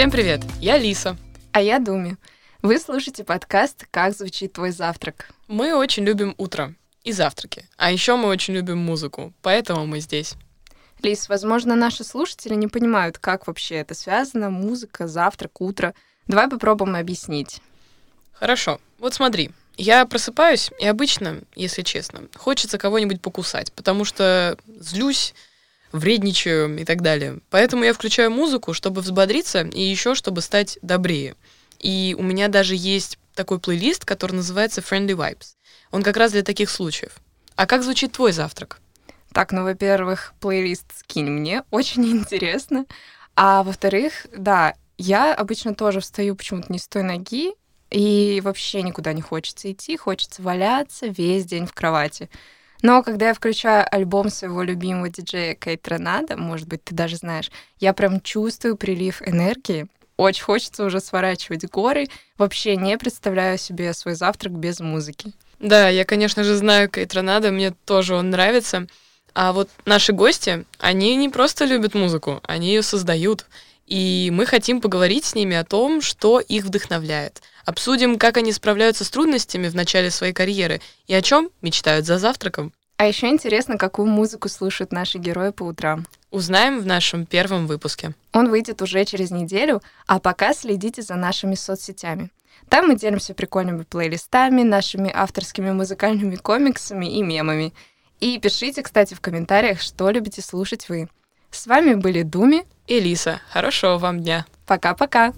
Всем привет, я Лиса. А я Думи. Вы слушаете подкаст «Как звучит твой завтрак». Мы очень любим утро и завтраки. А еще мы очень любим музыку, поэтому мы здесь. Лис, возможно, наши слушатели не понимают, как вообще это связано, музыка, завтрак, утро. Давай попробуем объяснить. Хорошо. Вот смотри, я просыпаюсь, и обычно, если честно, хочется кого-нибудь покусать, потому что злюсь, вредничаю и так далее. Поэтому я включаю музыку, чтобы взбодриться, и еще чтобы стать добрее. И у меня даже есть такой плейлист, который называется Friendly Vibes. Он как раз для таких случаев. А как звучит твой завтрак? Так, ну, во-первых, плейлист скинь мне, очень интересно. А во-вторых, да, я обычно тоже встаю почему-то не с той ноги, и вообще никуда не хочется идти, хочется валяться весь день в кровати. Но когда я включаю альбом своего любимого диджея Кейт Ренада, может быть, ты даже знаешь, я прям чувствую прилив энергии. Очень хочется уже сворачивать горы. Вообще не представляю себе свой завтрак без музыки. Да, я, конечно же, знаю Кейт Ренада, мне тоже он нравится. А вот наши гости, они не просто любят музыку, они ее создают. И мы хотим поговорить с ними о том, что их вдохновляет. Обсудим, как они справляются с трудностями в начале своей карьеры и о чем мечтают за завтраком. А еще интересно, какую музыку слушают наши герои по утрам. Узнаем в нашем первом выпуске. Он выйдет уже через неделю, а пока следите за нашими соцсетями. Там мы делимся прикольными плейлистами, нашими авторскими музыкальными комиксами и мемами. И пишите, кстати, в комментариях, что любите слушать вы. С вами были Думи и Лиса. Хорошего вам дня. Пока-пока.